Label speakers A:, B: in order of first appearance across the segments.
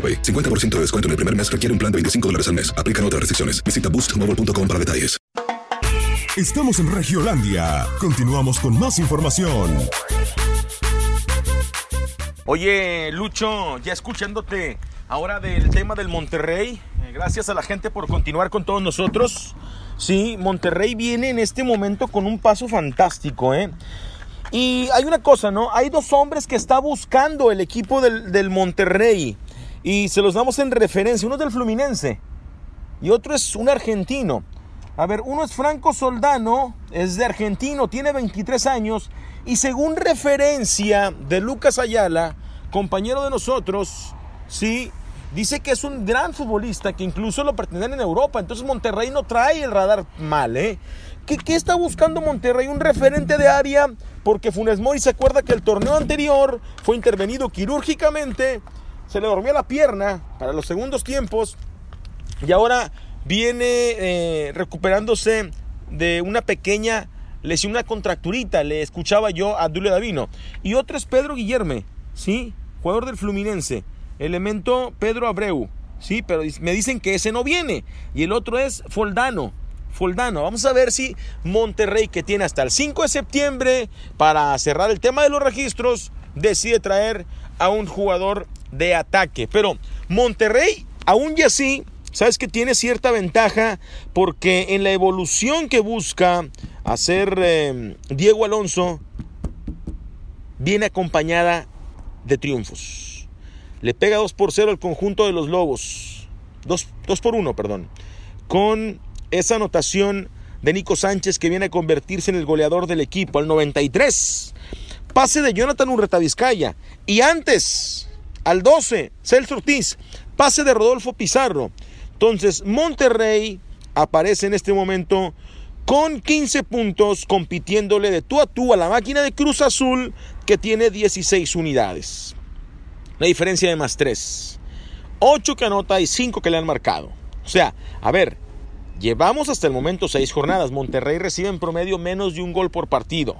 A: AroPay. 50% de descuento en el primer mes requiere un plan de 25 dólares al mes. Aplican otras restricciones. Visita boostmobile.com para detalles.
B: Estamos en Regiolandia. Continuamos con más información.
C: Oye, Lucho, ya escuchándote ahora del tema del Monterrey, eh, gracias a la gente por continuar con todos nosotros. Sí, Monterrey viene en este momento con un paso fantástico, ¿eh? Y hay una cosa, ¿no? Hay dos hombres que está buscando el equipo del, del Monterrey y se los damos en referencia. Uno es del Fluminense y otro es un argentino. A ver, uno es Franco Soldano, es de argentino, tiene 23 años y según referencia de Lucas Ayala, compañero de nosotros, sí, dice que es un gran futbolista, que incluso lo pretenden en Europa. Entonces Monterrey no trae el radar mal, ¿eh? ¿Qué, qué está buscando Monterrey? Un referente de área, porque Funes Mori se acuerda que el torneo anterior fue intervenido quirúrgicamente, se le dormía la pierna para los segundos tiempos y ahora viene eh, recuperándose de una pequeña lesión, una contracturita, le escuchaba yo a Dulio Davino. Y otro es Pedro Guillerme, ¿sí? Jugador del Fluminense. Elemento Pedro Abreu, ¿sí? Pero me dicen que ese no viene. Y el otro es Foldano. Foldano. Vamos a ver si Monterrey, que tiene hasta el 5 de septiembre para cerrar el tema de los registros, decide traer a un jugador de ataque. Pero Monterrey, aún y así, sabes que tiene cierta ventaja porque en la evolución que busca hacer eh, Diego Alonso, viene acompañada de triunfos. Le pega 2 por 0 al conjunto de los Lobos. 2, por 1, perdón. Con esa anotación de Nico Sánchez que viene a convertirse en el goleador del equipo al 93. Pase de Jonathan Urreta Vizcaya. Y antes, al 12, Celso Ortiz. Pase de Rodolfo Pizarro. Entonces, Monterrey aparece en este momento con 15 puntos, compitiéndole de tú a tú a la máquina de Cruz Azul, que tiene 16 unidades. La diferencia de más 3. 8 que anota y 5 que le han marcado. O sea, a ver, llevamos hasta el momento 6 jornadas. Monterrey recibe en promedio menos de un gol por partido.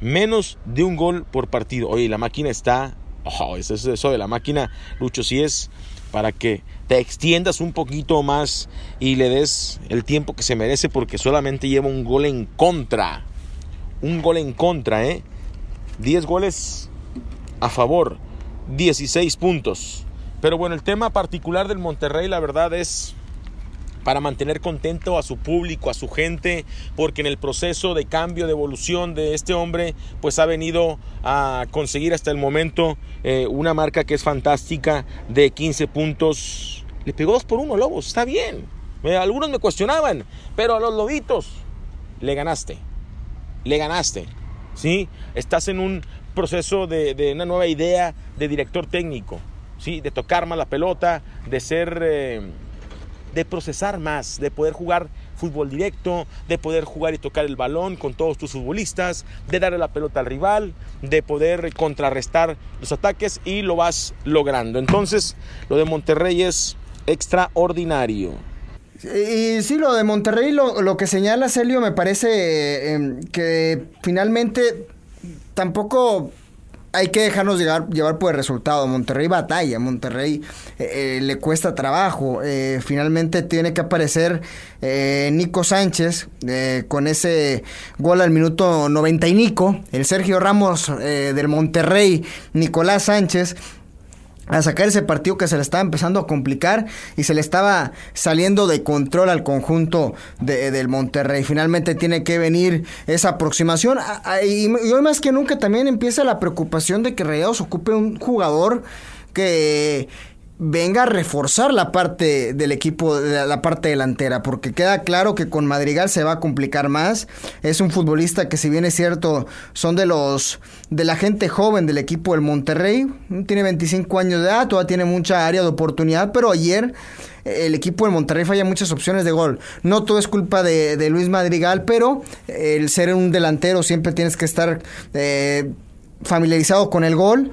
C: Menos de un gol por partido. Oye, la máquina está... Oh, eso, eso de la máquina, Lucho, si es para que te extiendas un poquito más y le des el tiempo que se merece porque solamente lleva un gol en contra. Un gol en contra, ¿eh? 10 goles a favor, 16 puntos. Pero bueno, el tema particular del Monterrey, la verdad es para mantener contento a su público, a su gente, porque en el proceso de cambio, de evolución de este hombre, pues ha venido a conseguir hasta el momento eh, una marca que es fantástica de 15 puntos. Le pegó 2 por 1 Lobos, está bien. algunos me cuestionaban, pero a los lobitos le ganaste. Le ganaste. ¿Sí? Estás en un proceso de, una nueva idea de director técnico. ¿Sí? De tocar más la pelota, de ser. Eh, de procesar más, de poder jugar fútbol directo, de poder jugar y tocar el balón con todos tus futbolistas, de darle la pelota al rival, de poder contrarrestar los ataques y lo vas logrando. Entonces, lo de Monterrey es extraordinario.
D: Y sí, lo de Monterrey, lo, que señala Celio, me parece em, que finalmente tampoco hay que dejarnos llevar, por el resultado. Monterrey batalla, Monterrey eh, eh, le cuesta trabajo. Eh, finalmente tiene que aparecer Nico Sánchez con ese gol al minuto 90 y Nico. El Sergio Ramos del Monterrey, Nicolás Sánchez a sacar ese partido que se le estaba empezando a complicar y se le estaba saliendo de control al conjunto de, del Monterrey. Finalmente tiene que venir esa aproximación y, hoy más que nunca también empieza la preocupación de que Rayados ocupe un jugador que venga a reforzar la parte del equipo, la parte delantera, porque queda claro que con Madrigal se va a complicar más. Es un futbolista que si bien es cierto, son de los de la gente joven del equipo del Monterrey, tiene 25 años de edad, todavía tiene mucha área de oportunidad, pero ayer el equipo del Monterrey falla muchas opciones de gol. No todo es culpa de, Luis Madrigal, pero el ser un delantero siempre tienes que estar eh, familiarizado con el gol.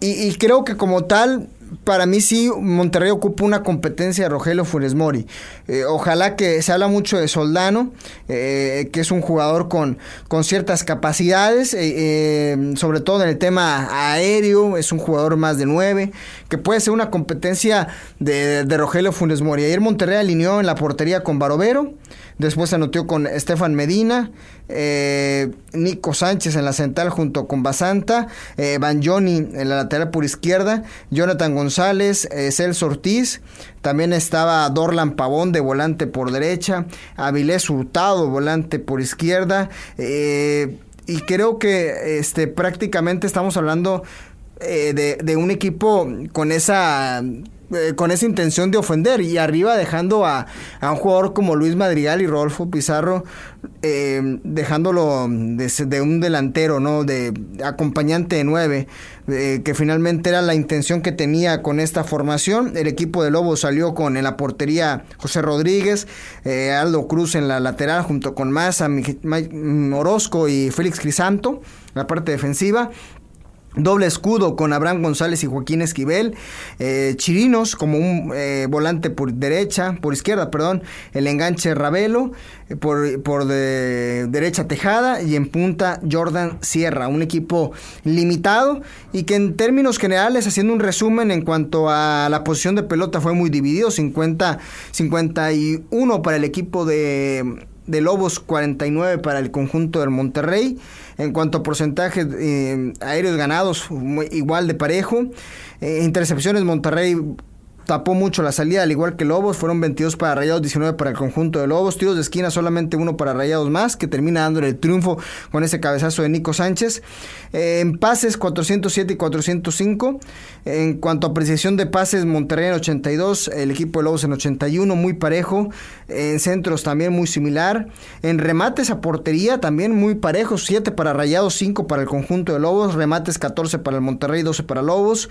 D: y creo que como tal, para mí sí, Monterrey ocupa una competencia de Rogelio Funes Mori. Eh, ojalá que se habla mucho de Soldano, eh, que es un jugador con, con ciertas capacidades, eh, sobre todo en el tema aéreo, es un jugador más de nueve, que puede ser una competencia de, de Rogelio Funes Mori. Ayer Monterrey alineó en la portería con Barovero. Después se anotó con Estefan Medina, eh, Nico Sánchez en la central junto con Basanta, eh, Van Johnny en la lateral por izquierda, Jonathan González, eh, Celso Ortiz, también estaba Dorlan Pavón de volante por derecha, Avilés Hurtado volante por izquierda, y creo que este, prácticamente estamos hablando de, de un equipo con esa eh, con esa intención de ofender y arriba dejando a, un jugador como Luis Madrigal y Rodolfo Pizarro eh, dejándolo de, un delantero, ¿no? De acompañante de nueve, eh, que finalmente era la intención que tenía con esta formación. El equipo de Lobos salió con en la portería José Rodríguez, Aldo Cruz en la lateral junto con Maza, Orozco y Félix Crisanto, la parte defensiva. Doble escudo con Abraham González y Joaquín Esquivel. Eh, Chirinos como un eh, volante por derecha, por izquierda, perdón. El enganche Ravelo, eh, por, por de, derecha Tejada y en punta Jordan Sierra. Un equipo limitado y que en términos generales, haciendo un resumen en cuanto a la posición de pelota, fue muy dividido. 50, 51 para el equipo de de Lobos, 49 para el conjunto del Monterrey. En cuanto a porcentaje eh, aéreos ganados, igual de parejo. Eh, intercepciones, Monterrey tapó mucho la salida, al igual que Lobos. Fueron 22 para Rayados, 19 para el conjunto de Lobos. Tiros de esquina, solamente uno para Rayados más, que termina dándole el triunfo con ese cabezazo de Nico Sánchez. Eh, en pases, 407 y 405. En cuanto a precisión de pases, Monterrey en 82, el equipo de Lobos en 81, muy parejo. En centros también muy similar. En remates a portería también muy parejo, 7 para Rayados, 5 para el conjunto de Lobos. Remates 14 para el Monterrey, 12 para Lobos.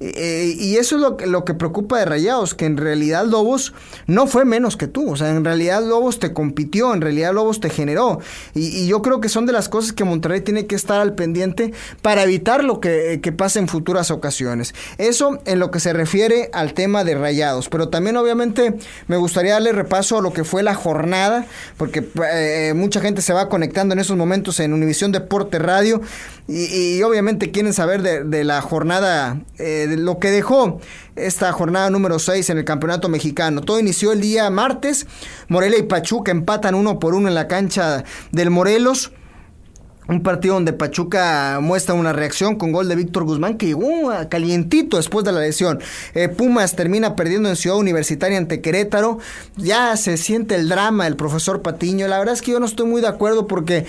D: Eh, y eso es lo, lo, que preocupa de Rayados, que en realidad Lobos no fue menos que tú. O sea, en realidad Lobos te compitió, en realidad Lobos te generó. Y, yo creo que son de las cosas que Monterrey tiene que estar al pendiente para evitar lo que, que pase en futuras ocasiones. Eso en lo que se refiere al tema de Rayados. Pero también obviamente me gustaría darle repaso a lo que fue la jornada, porque eh, mucha gente se va conectando en esos momentos en Univisión Deporte Radio y, obviamente quieren saber de, la jornada. Eh, lo que dejó esta jornada número 6 en el Campeonato Mexicano. Todo inició el día martes. Morelia y Pachuca empatan uno por uno en la cancha del Morelos. Un partido donde Pachuca muestra una reacción con gol de Víctor Guzmán que llegó calientito después de la lesión. Eh, Pumas termina perdiendo en Ciudad Universitaria ante Querétaro. Ya se siente el drama del profesor Patiño. La verdad es que yo no estoy muy de acuerdo porque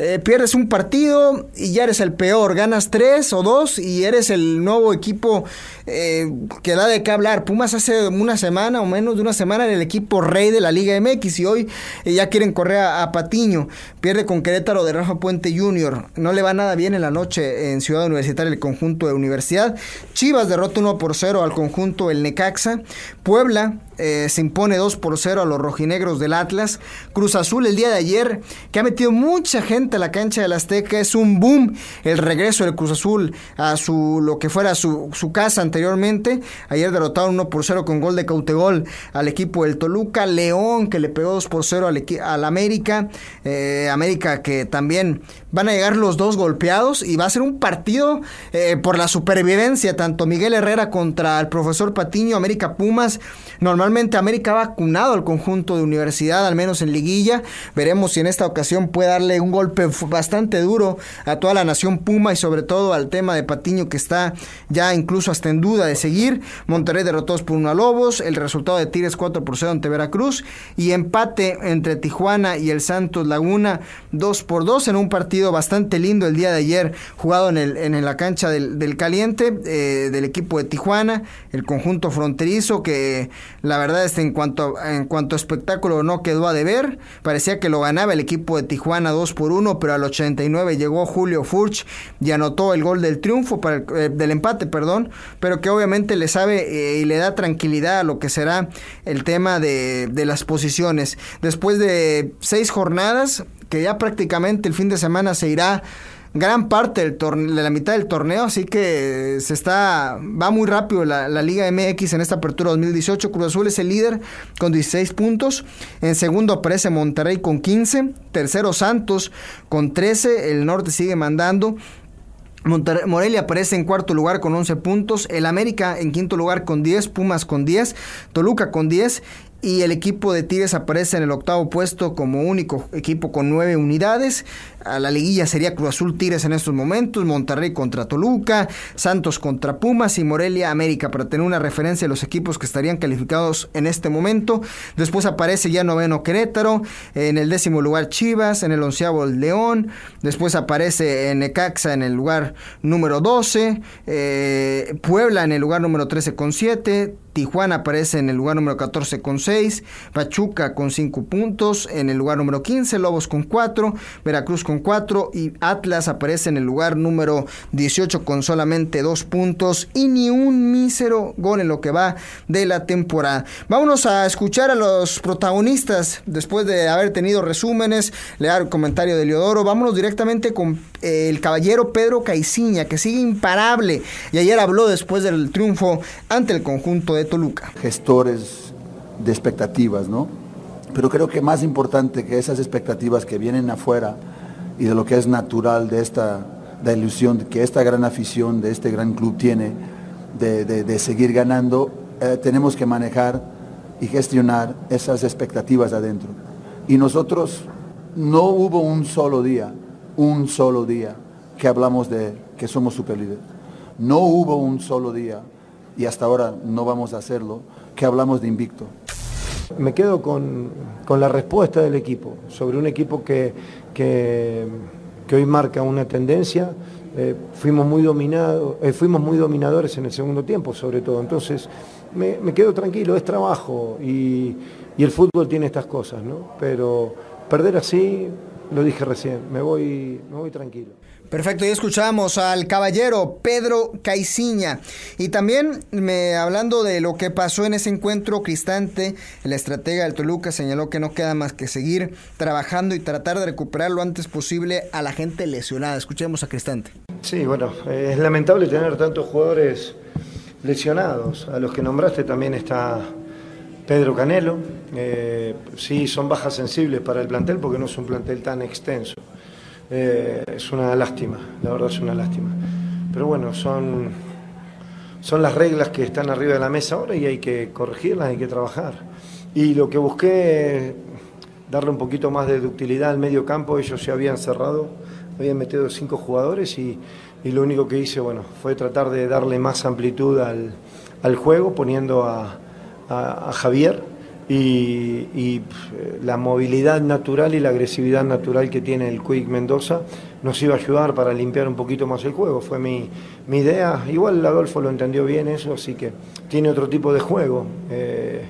D: eh, pierdes un partido y ya eres el peor. Ganas tres o dos y eres el nuevo equipo eh, que da de qué hablar. Pumas hace una semana o menos de una semana era el equipo rey de la Liga MX y hoy eh, ya quieren correr a, Patiño. Pierde con Querétaro de Rafa Puente Jr. No le va nada bien en la noche en Ciudad Universitaria el conjunto de Universidad. Chivas derrota 1 por 0 al conjunto el Necaxa. Puebla eh, se impone 2 por 0 a los rojinegros del Atlas. Cruz Azul el día de ayer, que ha metido mucha gente a la cancha del Azteca, es un boom el regreso del Cruz Azul a su lo que fuera su, casa anteriormente. Ayer derrotaron 1 por 0 con gol de Cautegol al equipo del Toluca. León, que le pegó 2 por 0 al, al América. Eh, América que también van a llegar los dos golpeados y va a ser un partido eh, por la supervivencia, tanto Miguel Herrera contra el profesor Patiño, América Pumas. Normalmente América ha vacunado al conjunto de universidad, al menos en liguilla. Veremos si en esta ocasión puede darle un golpe bastante duro a toda la nación Puma y sobre todo al tema de Patiño que está ya incluso hasta en duda de seguir. Monterrey derrotados por uno a Lobos, el resultado de Tigres 4 por 0 ante Veracruz y empate entre Tijuana y el Santos Laguna 2 por 2 en un partido bastante lindo el día de ayer jugado en, el, en la cancha del, Caliente eh, del equipo de Tijuana, el conjunto fronterizo que la verdad es en cuanto, en cuanto a espectáculo no quedó a deber. Parecía que lo ganaba el equipo de Tijuana 2 por 1, pero al 89 llegó Julio Furch y anotó el gol del triunfo, para eh, del empate, perdón, pero que obviamente le sabe eh, y le da tranquilidad a lo que será el tema de, de las posiciones. Después de seis jornadas, que ya prácticamente el fin de semana se irá gran parte del de la mitad del torneo, así que se está va muy rápido la, Liga MX en esta apertura 2018. Cruz Azul es el líder con 16 puntos. En segundo aparece Monterrey con 15. Tercero Santos con 13. El norte sigue mandando. Morelia aparece en cuarto lugar con 11 puntos, el América en quinto lugar con 10, Pumas con 10, Toluca con 10 y el equipo de Tigres aparece en el octavo puesto como único equipo con nueve unidades. A la liguilla sería Cruz Azul Tigres en estos momentos, Monterrey contra Toluca, Santos contra Pumas y Morelia América para tener una referencia de los equipos que estarían calificados en este momento. Después aparece ya noveno Querétaro, en el décimo lugar Chivas, en el onceavo León, después aparece Necaxa en el lugar número 12, eh, Puebla en el lugar número 13 con 7, Tijuana aparece en el lugar número 14 con 6, Pachuca con 5 puntos, en el lugar número 15, Lobos con 4, Veracruz con 4 y Atlas aparece en el lugar número 18 con solamente 2 puntos y ni un mísero gol en lo que va de la temporada. Vámonos a escuchar a los protagonistas después de haber tenido resúmenes, leer el comentario de Leodoro. Vámonos directamente con el caballero Pedro Caiciña, que sigue imparable y ayer habló después del triunfo ante el conjunto de Toluca.
E: Gestores de expectativas, ¿no? Pero creo que más importante que esas expectativas que vienen afuera y de lo que es natural de esta ilusión que esta gran afición de este gran club tiene de, seguir ganando, eh, tenemos que manejar y gestionar esas expectativas adentro. Y nosotros no hubo un solo día, un solo día que hablamos de que somos superlíderes. No hubo un solo día y hasta ahora no vamos a hacerlo, que hablamos de invicto.
F: Me quedo con, la respuesta del equipo, sobre un equipo que, que, hoy marca una tendencia. Eh, fuimos, muy dominados, eh, fuimos muy dominadores en el segundo tiempo, sobre todo. Entonces, me, quedo tranquilo, es trabajo y, y, el fútbol tiene estas cosas, ¿no? Pero perder así, lo dije recién, me voy, me voy tranquilo.
D: Perfecto, y escuchamos al caballero Pedro Caiciña. Y también me, hablando de lo que pasó en ese encuentro, Cristante, el estratega del Toluca, señaló que no queda más que seguir trabajando y tratar de recuperar lo antes posible a la gente lesionada. Escuchemos a Cristante.
F: Sí, bueno, es lamentable tener tantos jugadores lesionados. A los que nombraste también está Pedro Canelo. Eh, sí, son bajas sensibles para el plantel porque no es un plantel tan extenso. Eh, es una lástima, la verdad es una lástima. Pero bueno, son, son las reglas que están arriba de la mesa ahora y hay que corregirlas, hay que trabajar. Y lo que busqué, darle un poquito más de ductilidad al medio campo, ellos se habían cerrado había metido cinco jugadores y, lo único que hice bueno, fue tratar de darle más amplitud al, juego poniendo a, Javier y, la movilidad natural y la agresividad natural que tiene el Quick Mendoza nos iba a ayudar para limpiar un poquito más el juego. Fue mi, idea. Igual Adolfo lo entendió bien eso, así que tiene otro tipo de juego. Eh,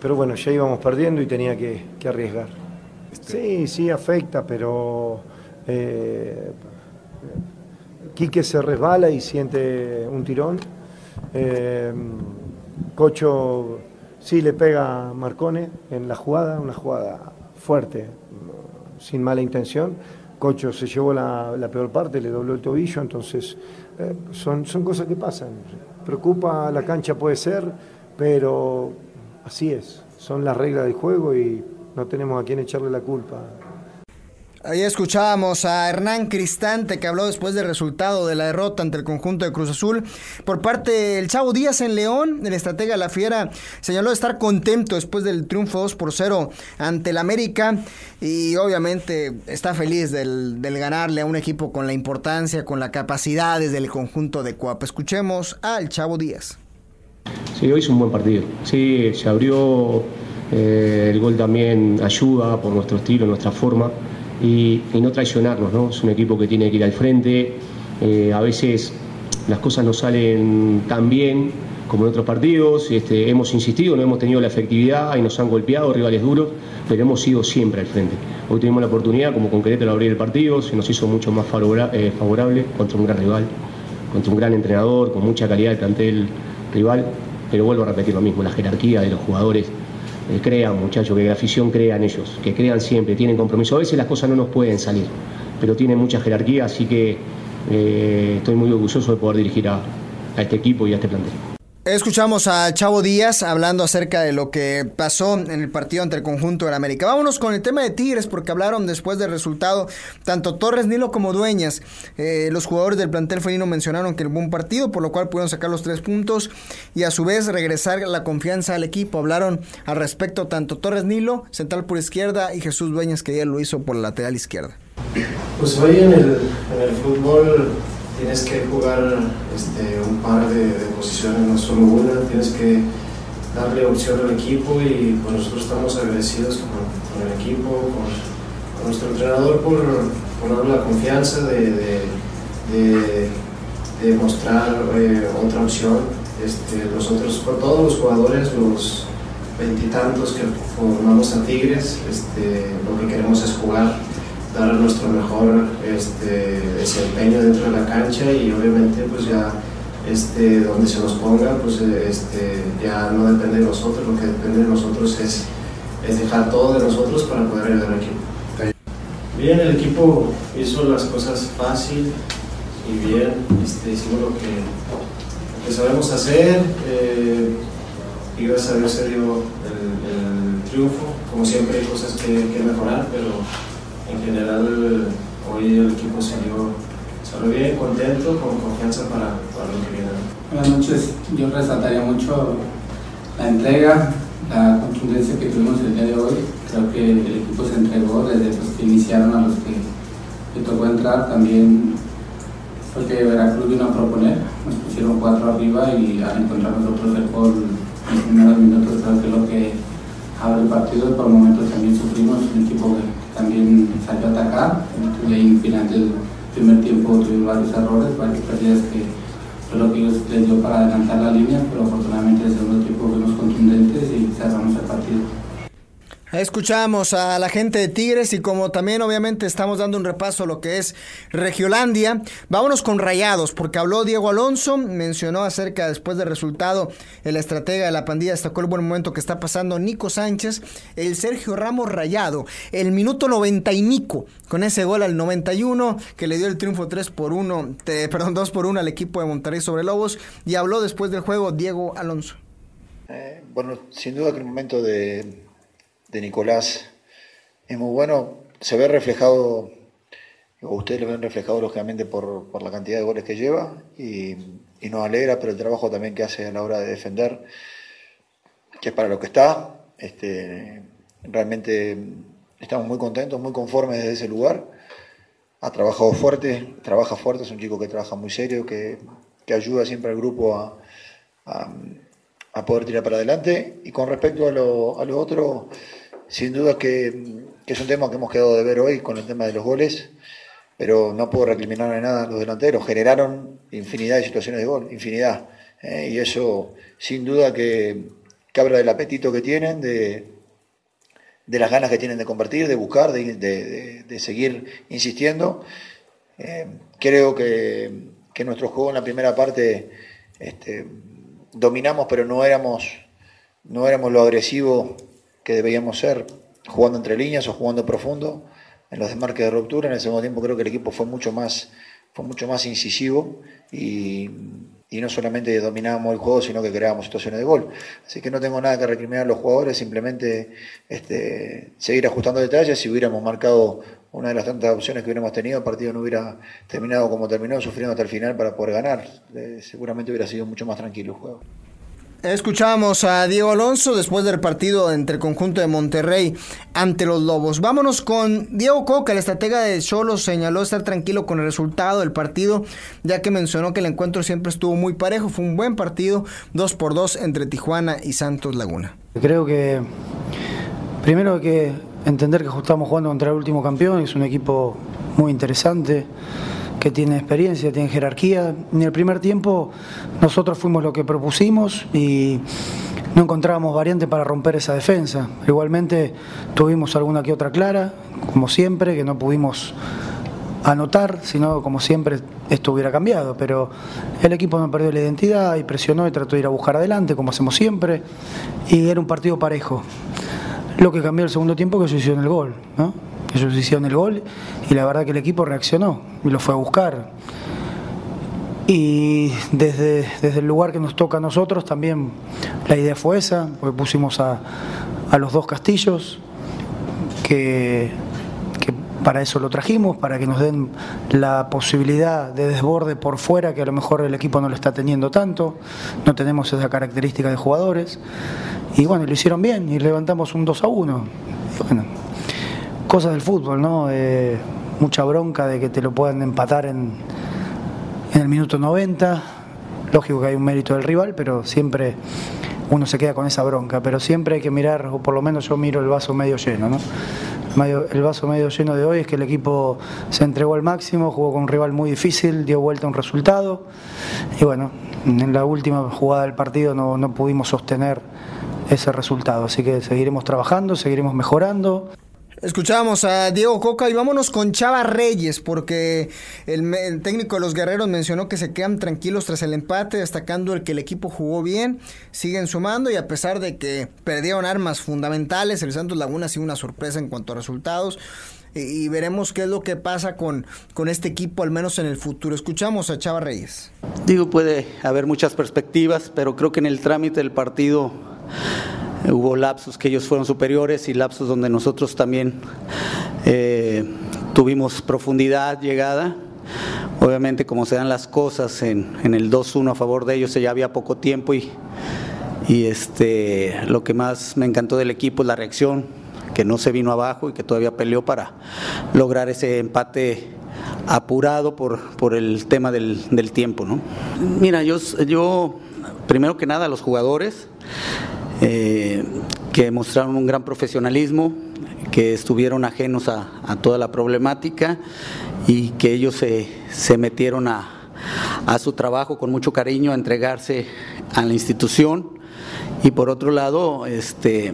F: pero bueno, ya íbamos perdiendo y tenía que, arriesgar. Sí, sí afecta, pero eh, Quique se resbala y siente un tirón. Eh, Cocho sí le pega Marcone en la jugada, una jugada fuerte, sin mala intención. Cocho se llevó la, peor parte, le dobló el tobillo, entonces eh, son, son cosas que pasan. Preocupa la cancha puede ser, pero así es, son las reglas del juego y no tenemos a quién echarle la culpa.
D: Ahí escuchábamos a Hernán Cristante que habló después del resultado de la derrota ante el conjunto de Cruz Azul. Por parte del Chavo Díaz en León, el estratega La Fiera señaló estar contento después del triunfo 2 por 0 ante el América y obviamente está feliz del, ganarle a un equipo con la importancia, con la capacidad desde el conjunto de Cuapa. Escuchemos al Chavo Díaz.
G: Sí, hoy es un buen partido. Sí, se abrió, eh, el gol también ayuda por nuestro estilo, nuestra forma y, no traicionarnos, ¿no? Es un equipo que tiene que ir al frente, eh, a veces las cosas no salen tan bien como en otros partidos, este, hemos insistido, no hemos tenido la efectividad y nos han golpeado rivales duros, pero hemos ido siempre al frente. Hoy tuvimos la oportunidad, como con Querétaro, abrir el partido, se nos hizo mucho más eh, favorable contra un gran rival, contra un gran entrenador, con mucha calidad de plantel rival, pero vuelvo a repetir lo mismo, la jerarquía de los jugadores eh, crean, muchachos, que la afición crea en ellos, que crean siempre, tienen compromiso. A veces las cosas no nos pueden salir, pero tienen mucha jerarquía, así que eh, estoy muy orgulloso de poder dirigir a este equipo y a este plantel.
D: Escuchamos a Chavo Díaz hablando acerca de lo que pasó en el partido ante el conjunto del América. Vámonos con el tema de Tigres porque hablaron después del resultado tanto Torres Nilo como Dueñas. Eh, los jugadores del plantel felino mencionaron que el buen partido, por lo cual pudieron sacar los tres puntos y a su vez regresar la confianza al equipo. Hablaron al respecto tanto Torres Nilo, central por izquierda, y Jesús Dueñas que ya lo hizo por la lateral izquierda.
H: Pues hoy en el fútbol tienes que jugar este, un par de, posiciones, no solo una, tienes que darle opción al equipo y pues nosotros estamos agradecidos con, el equipo, con, nuestro entrenador por, por darle la confianza de, mostrar eh, otra opción. Este, nosotros, por todos los jugadores, los veintitantos que formamos a Tigres, este, lo que queremos es jugar dar nuestro mejor este, desempeño dentro de la cancha y obviamente pues ya este, donde se nos ponga pues este, ya no depende de nosotros, lo que depende de nosotros es, es dejar todo de nosotros para poder ayudar al equipo. Bien, el equipo hizo las cosas fácil y bien, este, hicimos lo que, lo que sabemos hacer eh, y gracias a Dios se dio el, triunfo. Como siempre hay cosas que, que mejorar, pero general hoy el equipo salió, salió bien, contento, con confianza para, para lo que viene.
I: Buenas noches, yo resaltaría mucho la entrega, la contundencia que tuvimos el día de hoy. Creo que el equipo se entregó desde los que iniciaron a los que le tocó entrar. También porque Veracruz vino a proponer, nos pusieron cuatro arriba y al encontrar nosotros el gol en los primeros minutos creo que lo que abre el partido. Por momentos también sufrimos, un equipo que también salió a atacar. Y ahí final del primer tiempo tuvimos varios errores, varias pérdidas que fue lo que ellos les dio para adelantar la línea, pero afortunadamente en el segundo tiempo fuimos contundentes y cerramos el partido.
D: Escuchamos a la gente de Tigres y como también obviamente estamos dando un repaso a lo que es Regiolandia, vámonos con Rayados, porque habló Diego Alonso, mencionó acerca después del resultado, el estratega de la pandilla destacó el buen momento que está pasando Nico Sánchez, el Sergio Ramos Rayado, el minuto 90 y Nico, con ese gol al 91 que le dio el triunfo 3 por 1, perdón, 2 por 1 al equipo de Monterrey sobre Lobos y habló después del juego Diego Alonso.
J: Eh, bueno, sin duda que el momento de de Nicolás es muy bueno. Se ve reflejado, o ustedes lo ven reflejado lógicamente por, por la cantidad de goles que lleva y, nos alegra, pero el trabajo también que hace a la hora de defender, que es para lo que está. Este, realmente estamos muy contentos, muy conformes desde ese lugar. ha trabajado fuerte, trabaja fuerte, es un chico que trabaja muy serio, que, que ayuda siempre al grupo a, a, poder tirar para adelante. Y con respecto a lo, a lo otro, sin duda que, que, es un tema que hemos quedado de ver hoy con el tema de los goles, pero no puedo recriminar nada a los delanteros. Generaron infinidad de situaciones de gol, infinidad. Eh, y eso sin duda que, habla del apetito que tienen, de, de las ganas que tienen de convertir, de buscar, de, seguir insistiendo. Eh, creo que, que, nuestro juego en la primera parte este, dominamos, pero no éramos, no éramos lo agresivo que debíamos ser, jugando entre líneas o jugando profundo en los desmarques de ruptura. En el segundo tiempo creo que el equipo fue mucho más, fue mucho más incisivo y y no solamente dominábamos el juego, sino que creábamos situaciones de gol. Así que no tengo nada que recriminar a los jugadores, simplemente este, seguir ajustando detalles. Si hubiéramos marcado una de las tantas opciones que hubiéramos tenido, el partido no hubiera terminado como terminó, sufriendo hasta el final para poder ganar. Eh, seguramente hubiera sido mucho más tranquilo el juego.
D: Escuchamos a Diego Alonso después del partido entre el conjunto de Monterrey ante los Lobos. Vámonos con Diego Coca, el estratega de Cholos, señaló estar tranquilo con el resultado del partido, ya que mencionó que el encuentro siempre estuvo muy parejo. Fue un buen partido, 2 por 2 entre Tijuana y Santos Laguna.
K: Creo que primero hay que entender que estamos jugando contra el último campeón, es un equipo muy interesante que tiene experiencia, tiene jerarquía. En el primer tiempo nosotros fuimos lo que propusimos y no encontrábamos variante para romper esa defensa. Igualmente tuvimos alguna que otra clara, como siempre, que no pudimos anotar, sino como siempre esto hubiera cambiado, pero el equipo no perdió la identidad y presionó y trató de ir a buscar adelante, como hacemos siempre, y era un partido parejo. Lo que cambió el segundo tiempo que hizo en el gol, ¿no? Ellos hicieron el gol y la verdad que el equipo reaccionó y lo fue a buscar. Y desde, desde el lugar que nos toca a nosotros también la idea fue esa, porque pusimos a, a los dos castillos, que, que, para eso lo trajimos, para que nos den la posibilidad de desborde por fuera, que a lo mejor el equipo no lo está teniendo tanto, no tenemos esa característica de jugadores. Y bueno, lo hicieron bien y levantamos un 2 a 1. bueno, cosas del fútbol, ¿no? Eh, mucha bronca de que te lo puedan empatar en, el minuto 90. Lógico que hay un mérito del rival, pero siempre uno se queda con esa bronca. Pero siempre hay que mirar, o por lo menos yo miro el vaso medio lleno, ¿no? El vaso medio lleno de hoy es que el equipo se entregó al máximo, jugó con un rival muy difícil, dio vuelta un resultado. Y bueno, en la última jugada del partido no, no pudimos sostener ese resultado. Así que seguiremos trabajando, seguiremos mejorando.
D: Escuchamos a Diego Coca y vámonos con Chava Reyes, porque el, técnico de los guerreros mencionó que se quedan tranquilos tras el empate, destacando el que el equipo jugó bien, siguen sumando y a pesar de que perdieron armas fundamentales, el Santos Laguna ha sido una sorpresa en cuanto a resultados. Y, veremos qué es lo que pasa con, con este equipo, al menos en el futuro. Escuchamos a Chava Reyes.
L: Digo, puede haber muchas perspectivas, pero creo que en el trámite del partido hubo lapsos que ellos fueron superiores y lapsos donde nosotros también eh, tuvimos profundidad, llegada. Obviamente como se dan las cosas en, el 2-1 a favor de ellos, ya había poco tiempo y, y este, lo que más me encantó del equipo es la reacción, que no se vino abajo y que todavía peleó para lograr ese empate apurado por, por el tema del, del tiempo. ¿no? Mira, yo, yo, primero que nada, los jugadores, que mostraron un gran profesionalismo, que estuvieron ajenos a, toda la problemática y que ellos se, metieron a, a, su trabajo con mucho cariño, a entregarse a la institución. Y por otro lado, este,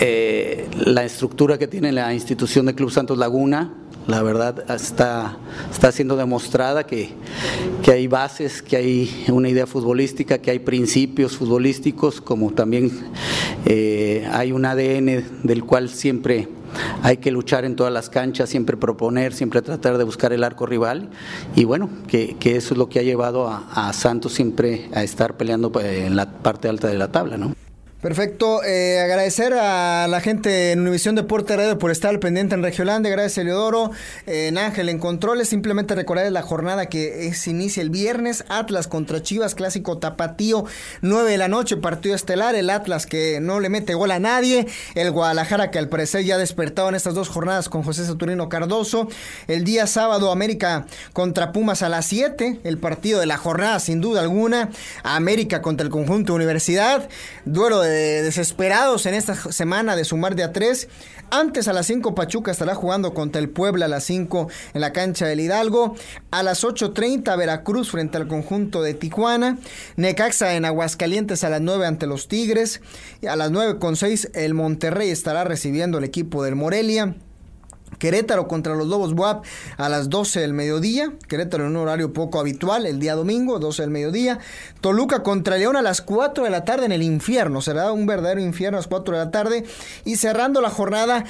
L: eh, la estructura que tiene la institución de Club Santos Laguna, la verdad está, está siendo demostrada que, que, hay bases, que hay una idea futbolística, que hay principios futbolísticos, como también eh, hay un ADN del cual siempre hay que luchar en todas las canchas, siempre proponer, siempre tratar de buscar el arco rival y bueno, que, que eso es lo que ha llevado a, Santos siempre a estar peleando eh, en la parte alta de la tabla, ¿no?
D: Perfecto. Eh, agradecer a la gente en Univisión Deporte Radio por estar al pendiente en Regiolandia. Gracias, Eleodoro. Eh, en Ángel, en controles. Simplemente recordar la jornada que se inicia el viernes. Atlas contra Chivas, clásico tapatío. 9 de la noche, partido estelar. El Atlas que no le mete gol a nadie. El Guadalajara que al parecer ya despertado en estas dos jornadas con José Saturnino Cardoso. El día sábado, América contra Pumas a las 7. El partido de la jornada, sin duda alguna. América contra el conjunto Universidad. Duelo de desesperados en esta semana de sumar de a tres. Antes a las 5 Pachuca estará jugando contra el Puebla a las 5 en la cancha del Hidalgo. A las 8.30 Veracruz frente al conjunto de Tijuana. Necaxa en Aguascalientes a las 9 ante los Tigres. A las 9.6 el Monterrey estará recibiendo el equipo del Morelia. Querétaro contra los Lobos Buap a las 12 del mediodía. Querétaro en un horario poco habitual, el día domingo, 12 del mediodía. Toluca contra León a las 4 de la tarde en el infierno. Será un verdadero infierno a las 4 de la tarde. Y cerrando la jornada,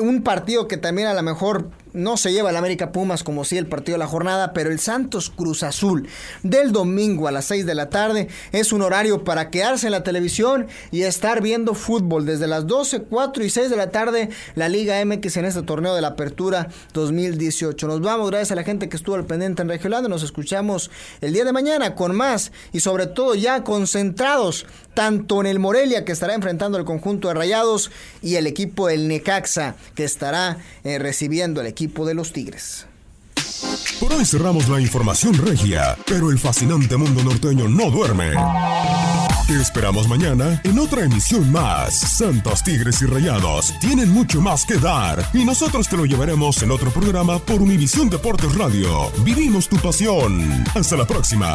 D: un partido que también a lo mejor no se lleva el América Pumas como si el partido de la jornada, pero el Santos Cruz Azul del domingo a las 6 de la tarde es un horario para quedarse en la televisión y estar viendo fútbol desde las 12, 4 y 6 de la tarde la Liga MX en este torneo de la Apertura 2018. Nos vamos, gracias a la gente que estuvo al pendiente en Regiolando, nos escuchamos el día de mañana con más y sobre todo ya concentrados tanto en el Morelia que estará enfrentando el conjunto de Rayados y el equipo del Necaxa que estará eh, recibiendo el equipo de los Tigres.
B: Por hoy cerramos la información regia, pero el fascinante mundo norteño no duerme. Te esperamos mañana en otra emisión más. Santos Tigres y Rayados tienen mucho más que dar y nosotros te lo llevaremos en otro programa por Univisión Deportes Radio. Vivimos tu pasión. Hasta la próxima.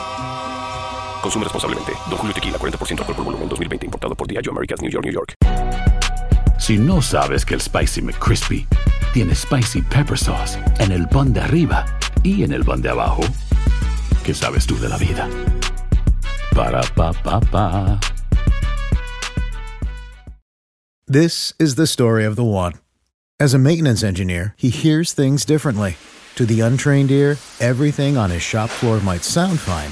M: Consume responsablemente. Don Julio Tequila, 40% alcohol por volumen, 2020. Importado por Diageo Americas, New York, New York.
N: Si no sabes que el Spicy McCrispy tiene Spicy Pepper Sauce en el pan de arriba y en el pan de abajo, ¿qué sabes tú de la vida? Para, pa, pa, pa.
O: This is the story of the one. As a maintenance engineer, he hears things differently. To the untrained ear, everything on his shop floor might sound fine,